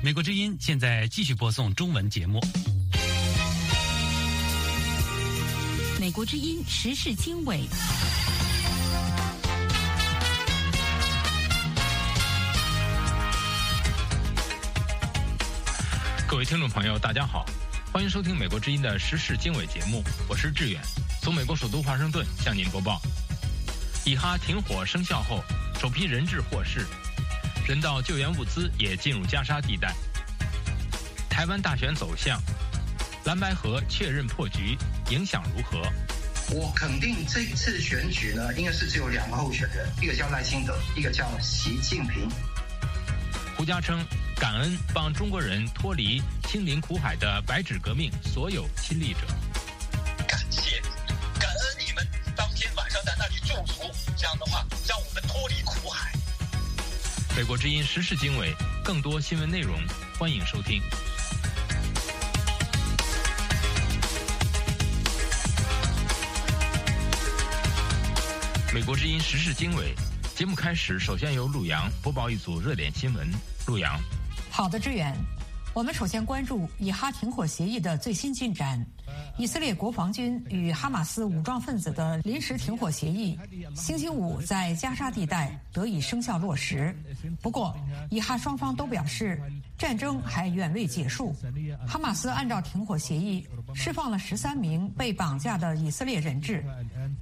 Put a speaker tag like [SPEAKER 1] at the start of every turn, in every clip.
[SPEAKER 1] 美国之音现在继续播送中文节目。
[SPEAKER 2] 美国之音时事经纬。
[SPEAKER 3] 各位听众朋友，大家好，欢迎收听美国之音的时事经纬节目，我是志远，从美国首都华盛顿向您播报。以哈停火生效后，首批人质获释。人道救援物资也进入加沙地带。台湾大选走向，蓝白河确认破局，影响如何？
[SPEAKER 4] 我肯定这次选举呢，应该是只有两个候选人，一个叫赖清德，一个叫习近平。
[SPEAKER 3] 胡佳称感恩帮中国人脱离清临苦海的白纸革命所有亲历者。
[SPEAKER 5] 感谢，感恩你们当天晚上在那里驻足，这样的话让我们脱离苦海。
[SPEAKER 3] 美国之音时事经纬，更多新闻内容，欢迎收听。美国之音时事经纬节目开始，首先由陆阳播报一组热点新闻。陆阳，
[SPEAKER 6] 好的，志远，我们首先关注以哈停火协议的最新进展。以色列国防军与哈马斯武装分子的临时停火协议，星期五在加沙地带得以生效落实。不过，以哈双方都表示，战争还远未结束。哈马斯按照停火协议释放了十三名被绑架的以色列人质，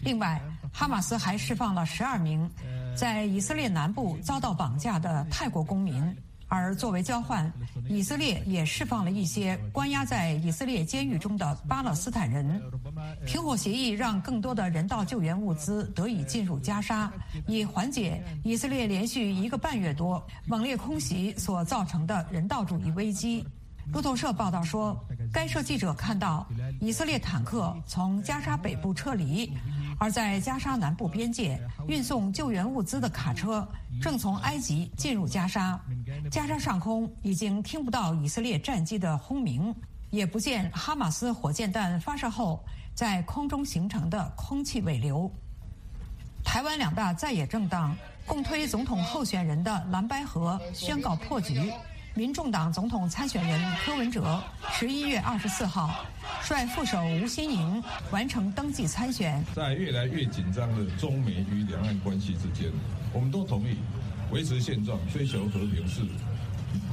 [SPEAKER 6] 另外，哈马斯还释放了十二名在以色列南部遭到绑架的泰国公民。而作为交换，以色列也释放了一些关押在以色列监狱中的巴勒斯坦人。停火协议让更多的人道救援物资得以进入加沙，以缓解以色列连续一个半月多猛烈空袭所造成的人道主义危机。路透社报道说，该社记者看到以色列坦克从加沙北部撤离，而在加沙南部边界运送救援物资的卡车正从埃及进入加沙。加沙上空已经听不到以色列战机的轰鸣，也不见哈马斯火箭弹发射后在空中形成的空气尾流。台湾两大在野政党共推总统候选人的蓝白河宣告破局。民众党总统参选人柯文哲十一月二十四号率副手吴新盈完成登记参选。
[SPEAKER 7] 在越来越紧张的中美与两岸关系之间，我们都同意维持现状、追求和平是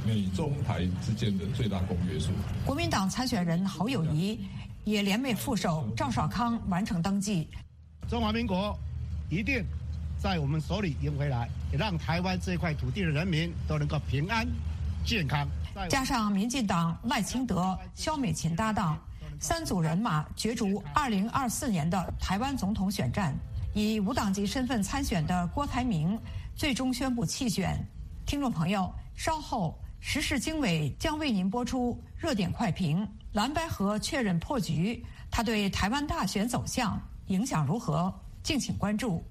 [SPEAKER 7] 美中台之间的最大公约数。
[SPEAKER 6] 国民党参选人侯友谊也联袂副手赵少康完成登记。
[SPEAKER 8] 中华民国一定在我们手里赢回来，也让台湾这块土地的人民都能够平安。健康，
[SPEAKER 6] 加上民进党赖清德、萧美琴搭档，三组人马角逐二零二四年的台湾总统选战。以无党籍身份参选的郭台铭最终宣布弃选。听众朋友，稍后时事经纬将为您播出热点快评：蓝白河确认破局，他对台湾大选走向影响如何？敬请关注。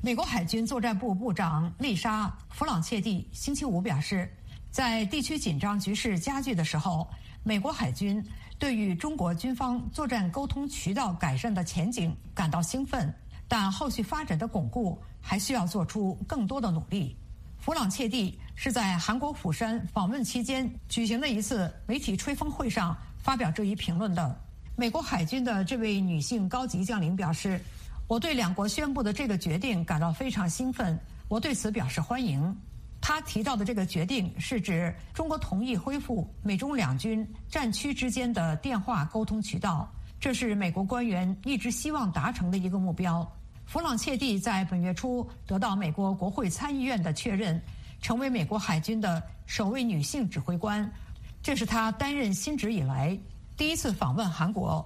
[SPEAKER 6] 美国海军作战部部长丽莎·弗朗切蒂星期五表示。在地区紧张局势加剧的时候，美国海军对与中国军方作战沟通渠道改善的前景感到兴奋，但后续发展的巩固还需要做出更多的努力。弗朗切蒂是在韩国釜山访问期间举行的一次媒体吹风会上发表这一评论的。美国海军的这位女性高级将领表示：“我对两国宣布的这个决定感到非常兴奋，我对此表示欢迎。”他提到的这个决定是指中国同意恢复美中两军战区之间的电话沟通渠道，这是美国官员一直希望达成的一个目标。弗朗切蒂在本月初得到美国国会参议院的确认，成为美国海军的首位女性指挥官，这是她担任新职以来第一次访问韩国。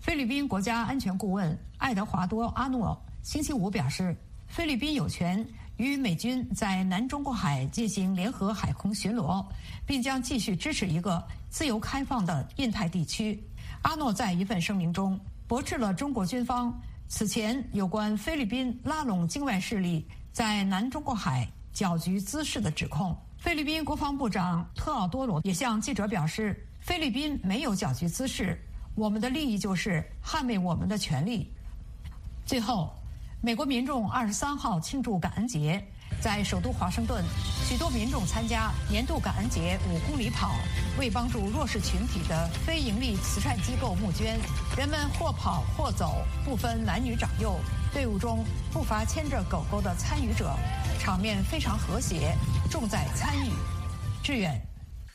[SPEAKER 6] 菲律宾国家安全顾问爱德华多·阿诺星期五表示，菲律宾有权。与美军在南中国海进行联合海空巡逻，并将继续支持一个自由开放的印太地区。阿诺在一份声明中驳斥了中国军方此前有关菲律宾拉拢境外势力在南中国海搅局滋事的指控。菲律宾国防部长特奥多罗也向记者表示，菲律宾没有搅局滋事，我们的利益就是捍卫我们的权利。最后。美国民众二十三号庆祝感恩节，在首都华盛顿许多民众参加年度感恩节五公里跑，为帮助弱势群体的非营利慈善机构募捐。人们或跑或走，不分男女长幼。队伍中不乏牵着狗狗的参与者，场面非常和谐，重在参与。志远，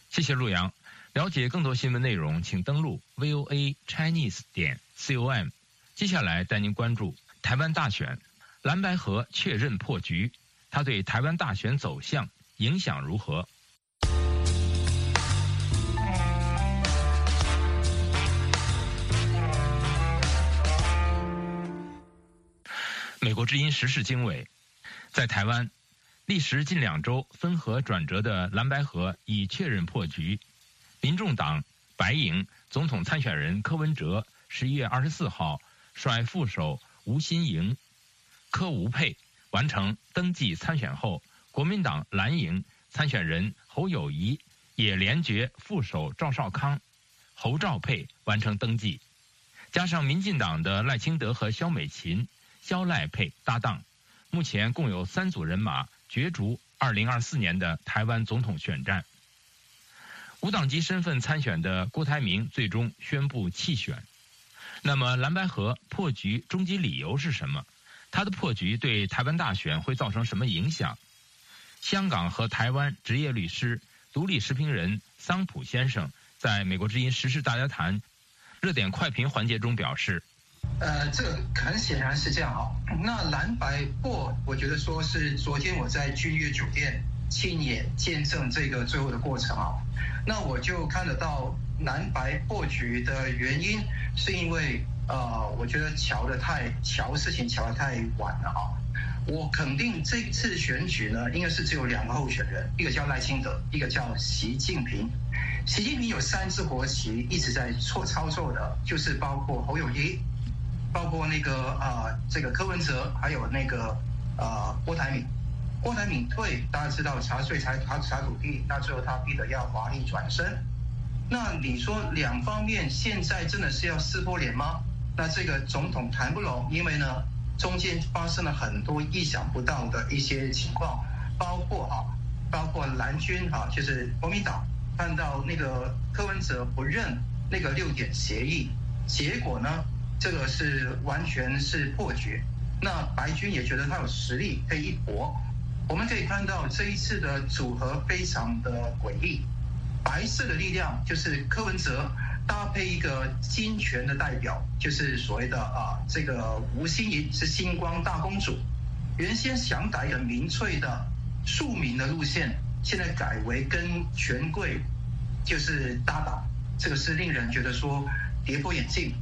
[SPEAKER 3] 谢谢陆阳。了解更多新闻内容，请登录 VOA Chinese 点 com。接下来带您关注台湾大选，蓝白河确认破局，它对台湾大选走向影响如何？美国之音时事经纬，在台湾，历时近两周分合转折的蓝白河已确认破局。民众党白营总统参选人柯文哲十一月二十四号率副手吴新盈、柯吴佩完成登记参选后，国民党蓝营参选人侯友谊也连绝副手赵少康、侯兆佩完成登记，加上民进党的赖清德和萧美琴。肖赖佩搭档，目前共有三组人马角逐二零二四年的台湾总统选战。无党籍身份参选的郭台铭最终宣布弃选。那么蓝白河破局终极理由是什么？他的破局对台湾大选会造成什么影响？香港和台湾职业律师、独立时评人桑普先生在美国之音时事大家谈热点快评环节中表示。
[SPEAKER 4] 呃，这很显然是这样哈。那蓝白破，我觉得说是昨天我在君悦酒店亲眼见证这个最后的过程啊。那我就看得到蓝白破局的原因，是因为呃，我觉得瞧的太瞧事情瞧的太晚了啊。我肯定这次选举呢，应该是只有两个候选人，一个叫赖清德，一个叫习近平。习近平有三支国旗一直在错操作的，就是包括侯友谊。包括那个啊，这个柯文哲，还有那个啊郭台铭，郭台铭退，大家知道查税、查查查土地，那最后他逼得要华丽转身。那你说两方面现在真的是要撕破脸吗？那这个总统谈不拢，因为呢中间发生了很多意想不到的一些情况，包括啊，包括蓝军啊，就是国民党看到那个柯文哲不认那个六点协议，结果呢？这个是完全是破局，那白军也觉得他有实力可以一搏。我们可以看到这一次的组合非常的诡异，白色的力量就是柯文哲搭配一个金权的代表，就是所谓的啊这个吴欣怡是星光大公主，原先想打一个民粹的庶民的路线，现在改为跟权贵就是搭档，这个是令人觉得说跌破眼镜。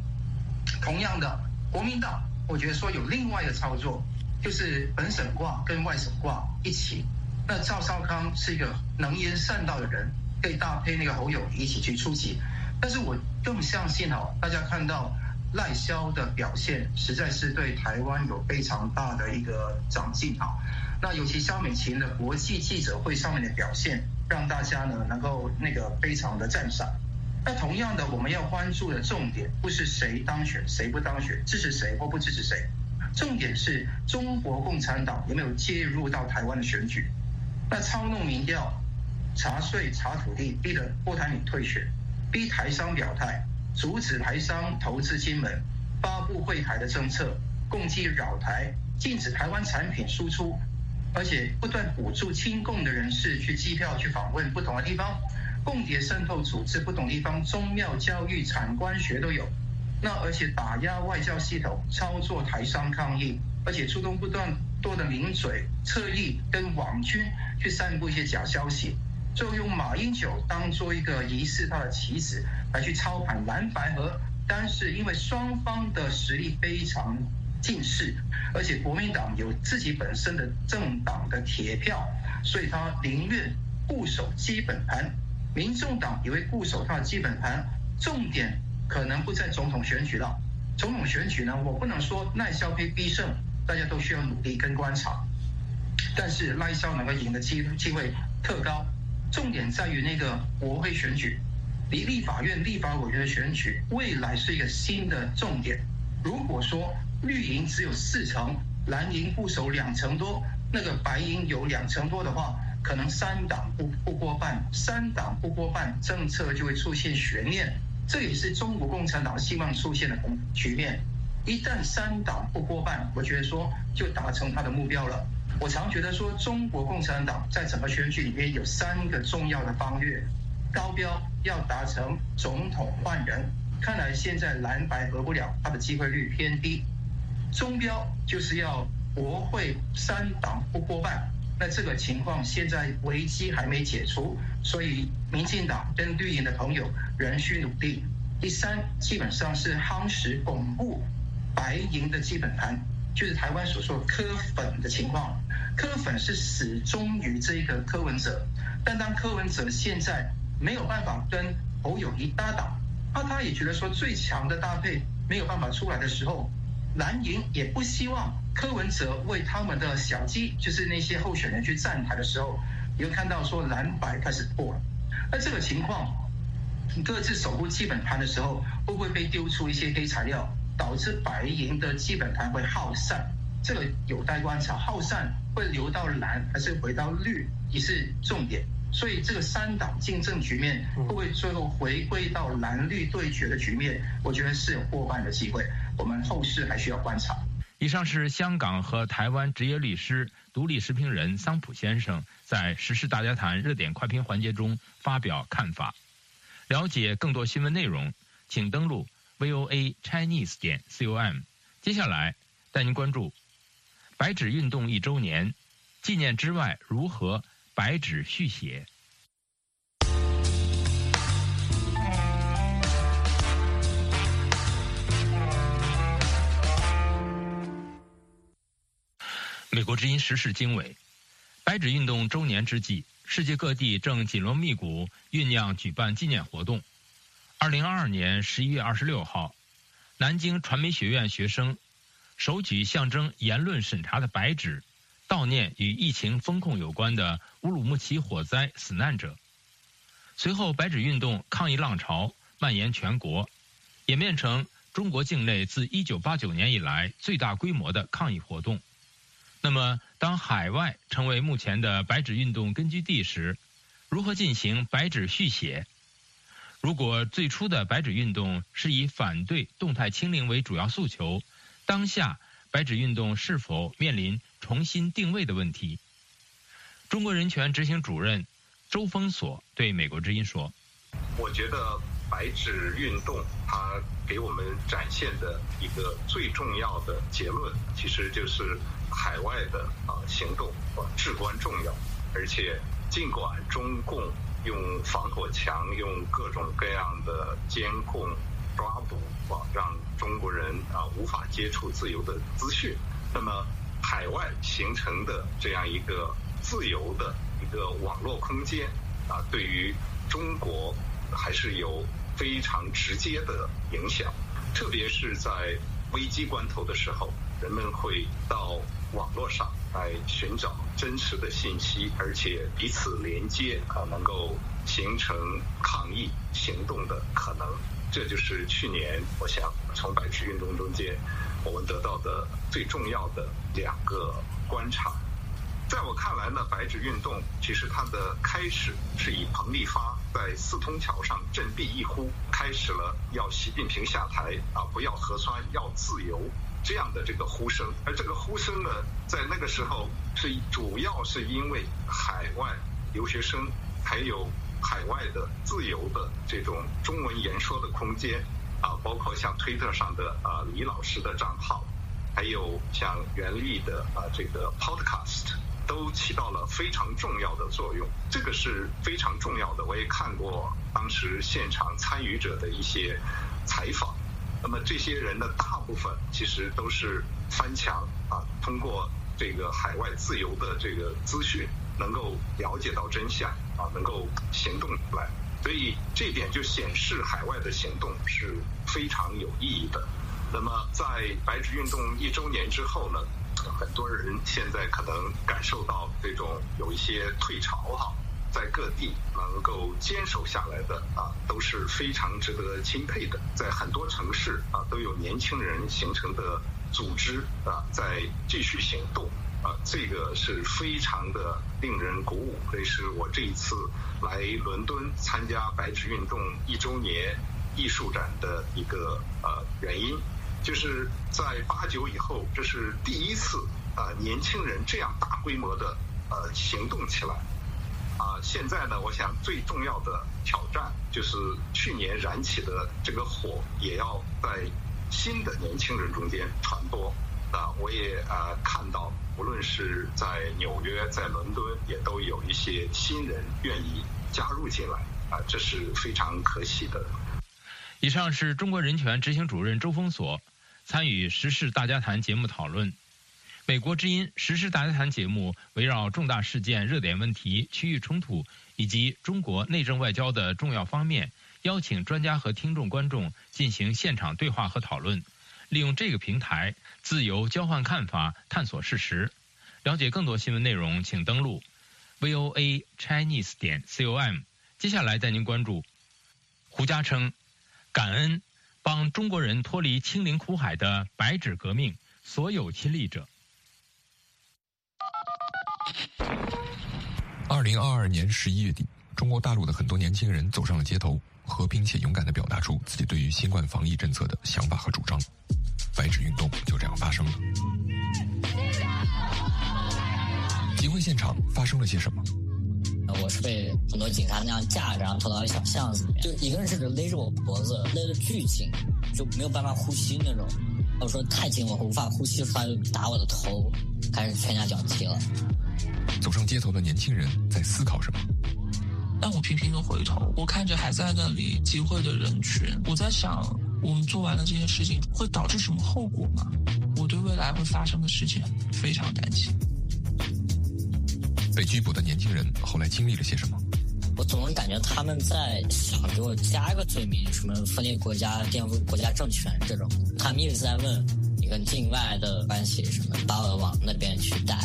[SPEAKER 4] 同样的，国民党，我觉得说有另外的操作，就是本省挂跟外省挂一起。那赵少康是一个能言善道的人，可以搭配那个侯友一起去出击。但是我更相信哦，大家看到赖萧的表现，实在是对台湾有非常大的一个长进啊。那尤其肖美琴的国际记者会上面的表现，让大家呢能够那个非常的赞赏。那同样的，我们要关注的重点不是谁当选谁不当选，支持谁或不支持谁，重点是中国共产党有没有介入到台湾的选举？那操弄民调、查税、查土地，逼得郭台铭退选，逼台商表态，阻止台商投资金门，发布会台的政策，共计扰台，禁止台湾产品输出，而且不断补助亲共的人士去机票去访问不同的地方。共谍渗透组织不同地方，宗庙、教育、产官学都有。那而且打压外交系统，操作台商抗议，而且出动不断多的名嘴、侧翼跟网军去散布一些假消息，最后用马英九当做一个仪式他的棋子来去操盘蓝白河。但是因为双方的实力非常近似，而且国民党有自己本身的政党的铁票，所以他宁愿固守基本盘。民众党也会固守他的基本盘，重点可能不在总统选举了。总统选举呢，我不能说赖萧必必胜，大家都需要努力跟观察。但是赖萧能够赢的机机会特高。重点在于那个国会选举，离立法院立法委员的选举，未来是一个新的重点。如果说绿营只有四成，蓝营固守两成多，那个白营有两成多的话，可能三党不不过半，三党不过半，政策就会出现悬念。这也是中国共产党希望出现的局面。一旦三党不过半，我觉得说就达成他的目标了。我常觉得说，中国共产党在整个选举里面有三个重要的方略，高标要达成总统换人，看来现在蓝白合不了，他的机会率偏低。中标就是要国会三党不过半，那这个情况现在危机还没解除，所以民进党跟绿营的朋友仍需努力。第三，基本上是夯实巩固白银的基本盘，就是台湾所说的科粉的情况。柯粉是始终于这个柯文哲，但当柯文哲现在没有办法跟侯友谊搭档，那他也觉得说最强的搭配没有办法出来的时候。蓝营也不希望柯文哲为他们的小鸡，就是那些候选人去站台的时候，你会看到说蓝白开始破了。那这个情况，各自守护基本盘的时候，会不会被丢出一些黑材料，导致白银的基本盘会耗散？这个有待观察。耗散会流到蓝还是回到绿，也是重点。所以这个三党竞争局面会不会最后回归到蓝绿对决的局面？我觉得是有过半的机会。我们后市还需要观察。
[SPEAKER 3] 以上是香港和台湾职业律师、独立时评人桑普先生在时事大家谈热点快评环节中发表看法。了解更多新闻内容，请登录 voa chinese 点 com。接下来带您关注白纸运动一周年纪念之外如何。白纸续写。美国之音时事经纬，白纸运动周年之际，世界各地正紧锣密鼓酝酿举办纪念活动。二零二二年十一月二十六号，南京传媒学院学生手举象征言论审查的白纸。悼念与疫情风控有关的乌鲁木齐火灾死难者。随后，白纸运动抗议浪潮蔓延全国，演变成中国境内自1989年以来最大规模的抗议活动。那么，当海外成为目前的白纸运动根据地时，如何进行白纸续写？如果最初的白纸运动是以反对动态清零为主要诉求，当下白纸运动是否面临？重新定位的问题。中国人权执行主任周峰所对美国之音说：“
[SPEAKER 9] 我觉得白纸运动它给我们展现的一个最重要的结论，其实就是海外的啊行动啊至关重要。而且尽管中共用防火墙、用各种各样的监控、抓捕啊，让中国人啊无法接触自由的资讯，那么。”海外形成的这样一个自由的一个网络空间啊，对于中国还是有非常直接的影响。特别是在危机关头的时候，人们会到网络上来寻找真实的信息，而且彼此连接啊，能够形成抗议行动的可能。这就是去年我想从白纸运动中间。我们得到的最重要的两个观察，在我看来呢，白纸运动其实它的开始是以彭立发在四通桥上振臂一呼，开始了要习近平下台啊，不要核酸，要自由这样的这个呼声。而这个呼声呢，在那个时候是主要是因为海外留学生还有海外的自由的这种中文言说的空间。啊，包括像推特上的啊李老师的账号，还有像袁立的啊这个 Podcast，都起到了非常重要的作用。这个是非常重要的。我也看过当时现场参与者的一些采访。那么这些人的大部分其实都是翻墙啊，通过这个海外自由的这个资讯，能够了解到真相啊，能够行动出来。所以这点就显示海外的行动是非常有意义的。那么在白纸运动一周年之后呢，很多人现在可能感受到这种有一些退潮哈，在各地能够坚守下来的啊，都是非常值得钦佩的。在很多城市啊，都有年轻人形成的组织啊，在继续行动。啊，这个是非常的令人鼓舞。这是我这一次来伦敦参加白纸运动一周年艺术展的一个呃原因，就是在八九以后，这是第一次啊年轻人这样大规模的呃行动起来。现在呢，我想最重要的挑战就是去年燃起的这个火，也要在新的年轻人中间传播。啊，我也啊看到，无论是在纽约、在伦敦，也都有一些新人愿意加入进来，啊，这是非常可喜的。
[SPEAKER 3] 以上是中国人权执行主任周峰所参与《时事大家谈》节目讨论。美国之音实《时事大家谈》节目围绕重大事件、热点问题、区域冲突以及中国内政外交的重要方面，邀请专家和听众观众进行现场对话和讨论。利用这个平台自由交换看法，探索事实。了解更多新闻内容，请登录 voa chinese 点 com。接下来带您关注胡佳称感恩帮中国人脱离清零苦海的白纸革命所有亲历者。
[SPEAKER 10] 二零二二年十一月底，中国大陆的很多年轻人走上了街头，和平且勇敢地表达出自己对于新冠防疫政策的想法和主张。白纸运动就这样发生了。集会现场发生了些什么？
[SPEAKER 11] 我是被很多警察那样架着，然后拖到小巷子里面，就一个人甚至勒着我脖子，勒得巨紧，就没有办法呼吸那种。我说太紧，我无法呼吸，他就打我的头，开始拳打脚踢了。
[SPEAKER 10] 走上街头的年轻人在思考什么？
[SPEAKER 12] 但我频频的回头，我看着还在那里集会的人群，我在想。我们做完了这些事情，会导致什么后果吗？我对未来会发生的事情非常担心。
[SPEAKER 10] 被拘捕的年轻人后来经历了些什么？
[SPEAKER 11] 我总是感觉他们在想给我加一个罪名，什么分裂国家、颠覆国家政权这种。他们一直在问你跟境外的关系什么，把我往那边去带。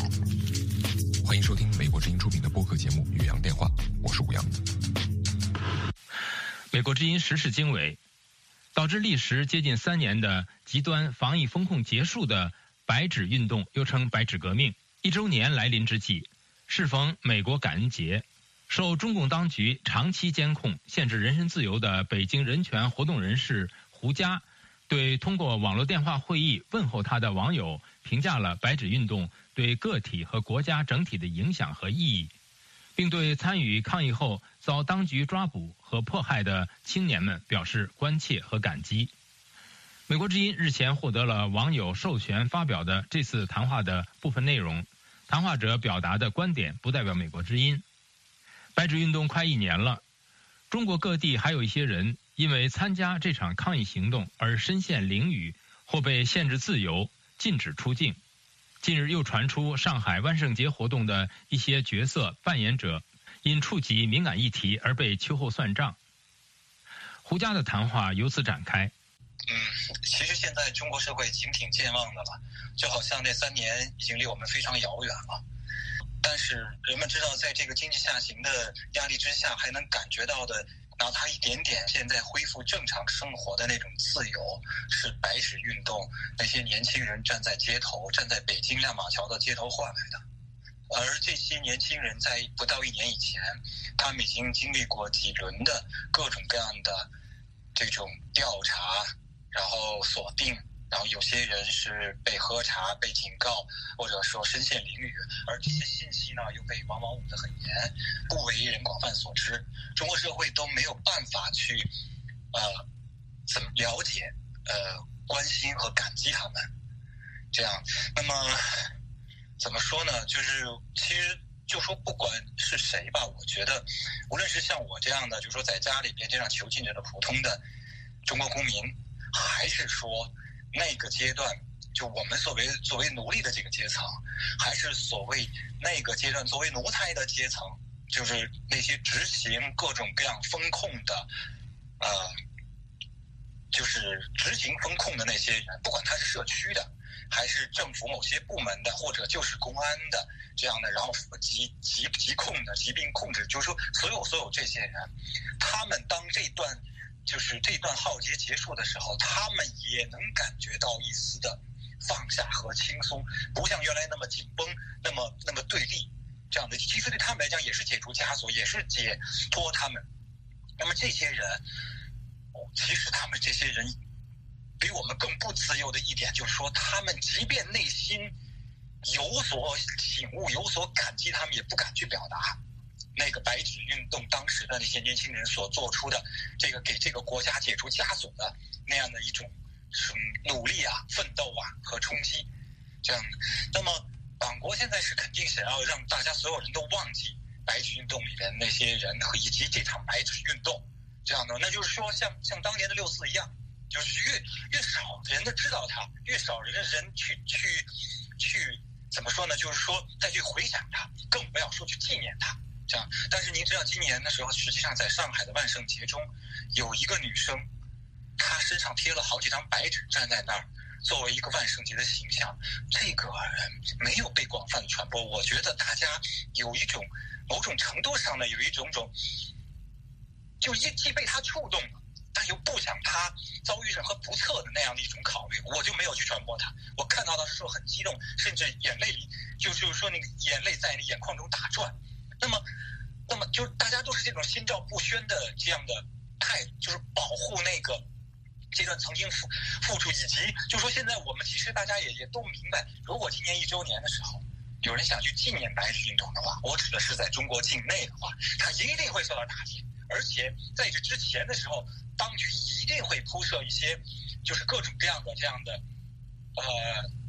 [SPEAKER 10] 欢迎收听美国之音出品的播客节目《宇阳电话》，我是吴阳。
[SPEAKER 3] 美国之音时事经纬。导致历时接近三年的极端防疫风控结束的“白纸运动”，又称“白纸革命”，一周年来临之际，适逢美国感恩节，受中共当局长期监控、限制人身自由的北京人权活动人士胡佳，对通过网络电话会议问候他的网友评价了“白纸运动”对个体和国家整体的影响和意义。并对参与抗议后遭当局抓捕和迫害的青年们表示关切和感激。美国之音日前获得了网友授权发表的这次谈话的部分内容，谈话者表达的观点不代表美国之音。白纸运动快一年了，中国各地还有一些人因为参加这场抗议行动而身陷囹圄，或被限制自由、禁止出境。近日又传出上海万圣节活动的一些角色扮演者因触及敏感议题而被秋后算账。胡佳的谈话由此展开。
[SPEAKER 5] 嗯，其实现在中国社会已经挺健忘的了，就好像那三年已经离我们非常遥远了。但是人们知道，在这个经济下行的压力之下，还能感觉到的。哪怕一点点，现在恢复正常生活的那种自由，是白纸运动那些年轻人站在街头、站在北京亮马桥的街头换来的。而这些年轻人在不到一年以前，他们已经经历过几轮的各种各样的这种调查，然后锁定。然后有些人是被喝茶、被警告，或者说身陷囹圄，而这些信息呢又被往往捂得很严，不为人广泛所知。中国社会都没有办法去，呃，怎么了解、呃，关心和感激他们。这样，那么怎么说呢？就是其实就说不管是谁吧，我觉得，无论是像我这样的，就是说在家里边这样囚禁着的普通的中国公民，还是说。那个阶段，就我们所谓作为奴隶的这个阶层，还是所谓那个阶段作为奴才的阶层，就是那些执行各种各样风控的，呃，就是执行风控的那些人，不管他是社区的，还是政府某些部门的，或者就是公安的这样的，然后疾疾疾控的疾病控制，就是说所有所有这些人，他们当这段。就是这段浩劫结束的时候他们也能感觉到一丝的放下和轻松不像原来那么紧绷那么那么对立这样的。其实对他们来讲也是解除枷锁也是解脱他们。那么这些人其实他们这些人比我们更不自由的一点就是说他们即便内心有所醒悟有所感激他们也不敢去表达。那个白纸运动当时的那些年轻人所做出的这个给这个国家解除枷锁的那样的一种努力啊、奋斗啊和冲击，这样的。那么，党国现在是肯定想要让大家所有人都忘记白纸运动里边那些人和以及这场白纸运动，这样的。那就是说，像像当年的六四一样，就是越越少人的知道它，越少人的人去去去怎么说呢？就是说再去回想它，更不要说去纪念它。这样，但是您知道，今年的时候，实际上在上海的万圣节中，有一个女生，她身上贴了好几张白纸，站在那儿，作为一个万圣节的形象。这个没有被广泛的传播。我觉得大家有一种某种程度上呢有一种种，就一既被他触动了，但又不想他遭遇任何不测的那样的一种考虑，我就没有去传播他。我看到的时候很激动，甚至眼泪里就就是说那个眼泪在眼眶中打转。那么，那么就是大家都是这种心照不宣的这样的态，就是保护那个这段曾经付付出，以及就说现在我们其实大家也也都明白，如果今年一周年的时候有人想去纪念白纸运动的话，我指的是在中国境内的话，他一定会受到打击，而且在这之前的时候，当局一定会铺设一些就是各种各样的这样的呃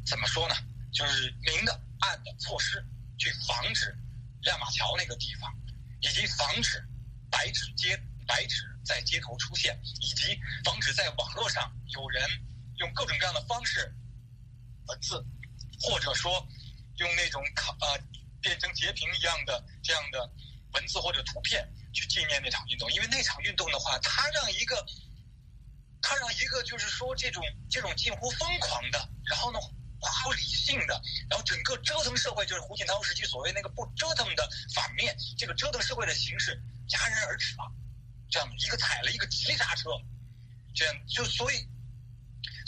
[SPEAKER 5] 怎么说呢，就是明的暗的措施去防止。亮马桥那个地方，以及防止白纸街白纸在街头出现，以及防止在网络上有人用各种各样的方式文字，或者说用那种卡呃变成截屏一样的这样的文字或者图片去纪念那场运动，因为那场运动的话，它让一个它让一个就是说这种这种近乎疯狂的，然后呢。不理性的，然后整个折腾社会，就是胡锦涛时期所谓那个不折腾的反面，这个折腾社会的形式戛然而止了，这样一个踩了一个急刹车，这样就所以。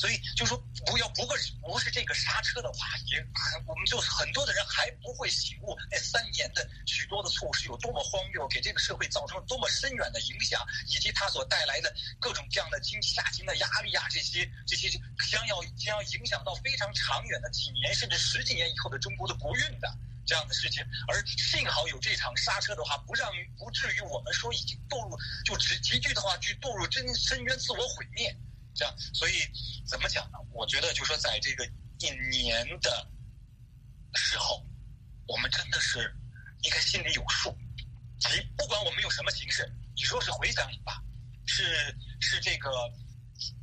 [SPEAKER 5] 所以就说不要，不过是不是这个刹车的话，也我们就很多的人还不会醒悟那三年的许多的错误是有多么荒谬，给这个社会造成了多么深远的影响，以及它所带来的各种各样的经济下行的压力啊，这些这些将要将要影响到非常长远的几年甚至十几年以后的中国的国运的这样的事情。而幸好有这场刹车的话，不让不至于我们说已经堕入就急急剧的话去堕入真深渊自我毁灭。这样，所以怎么讲呢？我觉得，就说在这个一年的时候，我们真的是应该心里有数。即不管我们用什么形式，你说是回想也罢，是是这个，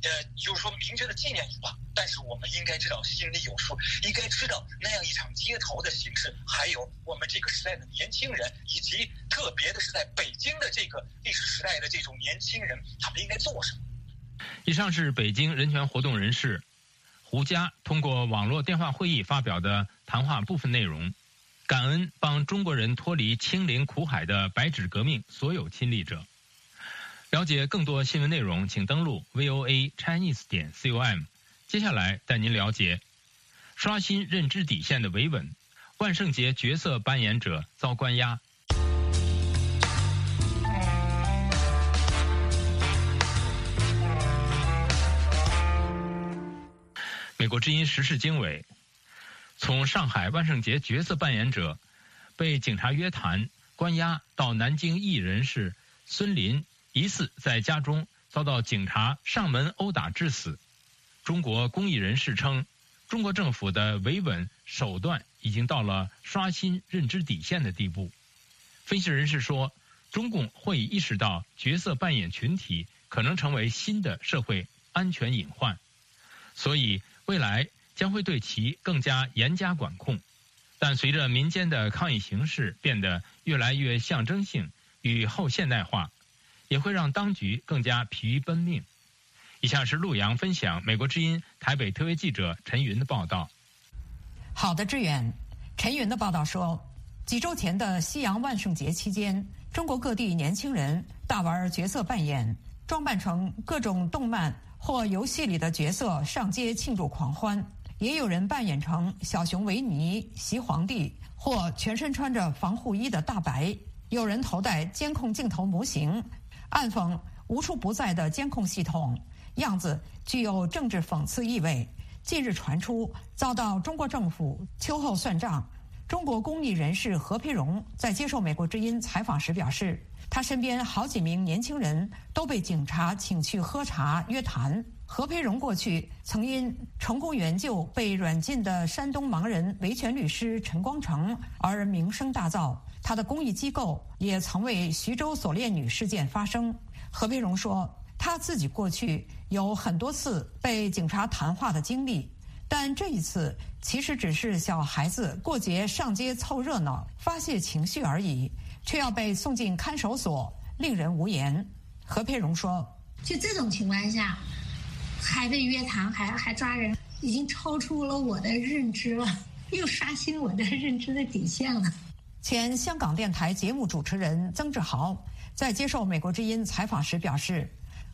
[SPEAKER 5] 呃，就是说明确的纪念也罢，但是我们应该知道心里有数，应该知道那样一场街头的形式，还有我们这个时代的年轻人，以及特别的是在北京的这个历史时代的这种年轻人，他们应该做什么。
[SPEAKER 3] 以上是北京人权活动人士胡佳通过网络电话会议发表的谈话部分内容，感恩帮中国人脱离清零苦海的白纸革命所有亲历者。了解更多新闻内容，请登录 voa chinese 点 com。接下来带您了解：刷新认知底线的维稳，万圣节角色扮演者遭关押。美国之音时事经纬：从上海万圣节角色扮演者被警察约谈关押，到南京艺人士孙林疑似在家中遭到警察上门殴打致死，中国公益人士称，中国政府的维稳手段已经到了刷新认知底线的地步。分析人士说，中共会意识到角色扮演群体可能成为新的社会安全隐患，所以。未来将会对其更加严加管控，但随着民间的抗议形势变得越来越象征性与后现代化，也会让当局更加疲于奔命。以下是陆洋分享美国之音台北特约记者陈云的报道。
[SPEAKER 6] 好的，志远，陈云的报道说，几周前的西洋万圣节期间，中国各地年轻人大玩角色扮演，装扮成各种动漫。或游戏里的角色上街庆祝狂欢，也有人扮演成小熊维尼、袭皇帝，或全身穿着防护衣的大白，有人头戴监控镜头模型，暗讽无处不在的监控系统，样子具有政治讽刺意味。近日传出遭到中国政府秋后算账。中国公益人士何培荣在接受美国之音采访时表示，他身边好几名年轻人都被警察请去喝茶约谈。何培荣过去曾因成功援救被软禁的山东盲人维权律师陈光诚而名声大噪，他的公益机构也曾为徐州锁链女事件发声。何培荣说，他自己过去有很多次被警察谈话的经历，但这一次其实只是小孩子过节上街凑热闹、发泄情绪而已，却要被送进看守所，令人无言。何佩荣说：“
[SPEAKER 13] 就这种情况下。”还被约谈，还还抓人，已经超出了我的认知了，又刷新我的认知的底线了。
[SPEAKER 6] 前香港电台节目主持人曾志豪在接受美国之音采访时表示，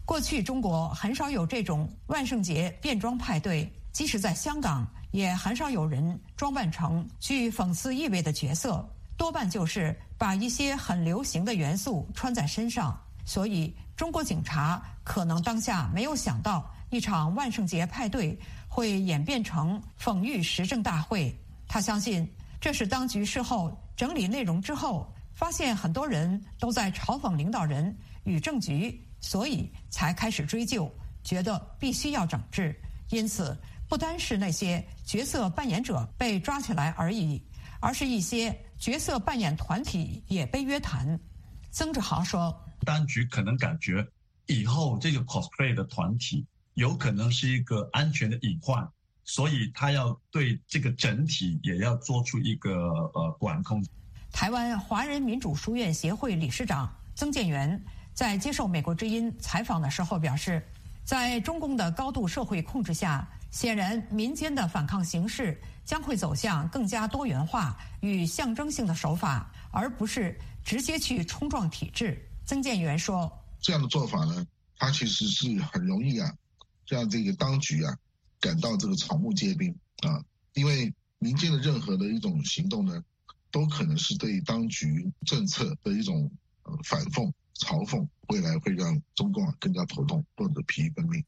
[SPEAKER 6] 过去中国很少有这种万圣节变装派对，即使在香港，也很少有人装扮成具讽刺意味的角色，多半就是把一些很流行的元素穿在身上。所以，中国警察可能当下没有想到。一场万圣节派对会演变成讽喻时政大会，他相信这是当局事后整理内容之后，发现很多人都在嘲讽领导人与政局，所以才开始追究，觉得必须要整治。因此，不单是那些角色扮演者被抓起来而已，而是一些角色扮演团体也被约谈。曾志豪说：“
[SPEAKER 14] 当局可能感觉以后这个 cosplay 的团体。”有可能是一个安全的隐患，所以他要对这个整体也要做出一个呃管控。
[SPEAKER 6] 台湾华人民主书院协会理事长曾建元在接受美国之音采访的时候表示，在中共的高度社会控制下，显然民间的反抗形势将会走向更加多元化与象征性的手法，而不是直接去冲撞体制。曾建元说：“
[SPEAKER 15] 这样的做法呢，它其实是很容易啊。”让这个当局啊感到这个草木皆兵啊，因为民间的任何的一种行动呢，都可能是对当局政策的一种呃反讽、嘲讽，未来会让中共啊更加头痛或者疲于奔命。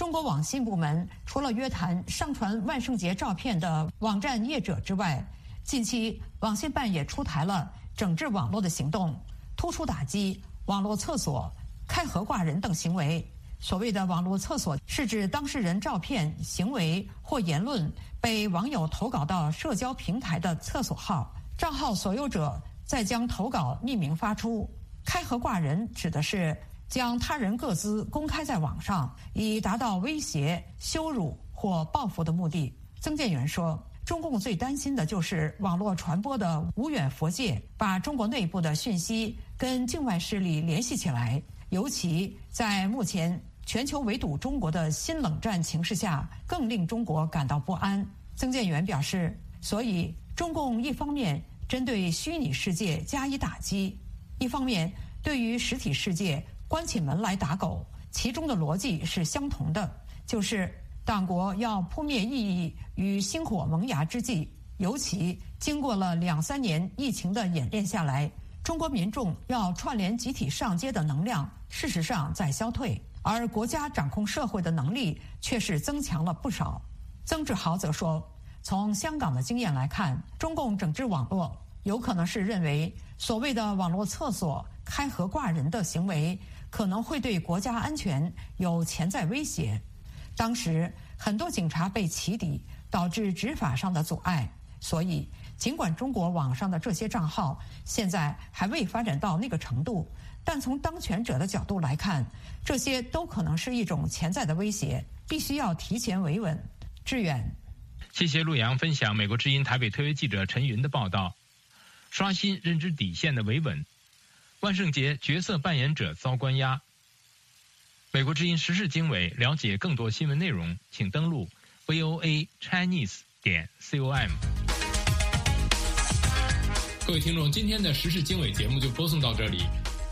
[SPEAKER 6] 中国网信部门除了约谈上传万圣节照片的网站业者之外，近期网信办也出台了整治网络的行动，突出打击网络厕所开合挂人等行为。所谓的网络厕所，是指当事人照片、行为或言论被网友投稿到社交平台的厕所号，账号所有者再将投稿匿名发出。开合挂人指的是将他人个资公开在网上，以达到威胁、羞辱或报复的目的。曾建元说：“中共最担心的就是网络传播的无远佛界，把中国内部的讯息跟境外势力联系起来，尤其在目前。”全球围堵中国的新冷战情势下，更令中国感到不安。曾建元表示，所以中共一方面针对虚拟世界加以打击，一方面对于实体世界关起门来打狗，其中的逻辑是相同的，就是党国要扑灭异议与星火萌芽之际，尤其经过了两三年疫情的演练下来，中国民众要串联集体上街的能量，事实上在消退。而国家掌控社会的能力却是增强了不少。曾志豪则说：“从香港的经验来看，中共整治网络，有可能是认为所谓的网络厕所开合挂人的行为，可能会对国家安全有潜在威胁。当时很多警察被起底，导致执法上的阻碍。所以，尽管中国网上的这些账号现在还未发展到那个程度。”但从当权者的角度来看，这些都可能是一种潜在的威胁，必须要提前维稳。致远，
[SPEAKER 3] 谢谢陆阳分享美国之音台北特约记者陈云的报道。刷新认知底线的维稳，万圣节角色扮演者遭关押。美国之音时事经纬，了解更多新闻内容，请登录 voa chinese 点 com。各位听众，今天的时事经纬节目就播送到这里。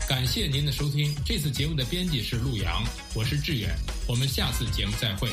[SPEAKER 3] 感谢您的收听，这次节目的编辑是陆阳，我是志远，我们下次节目再会。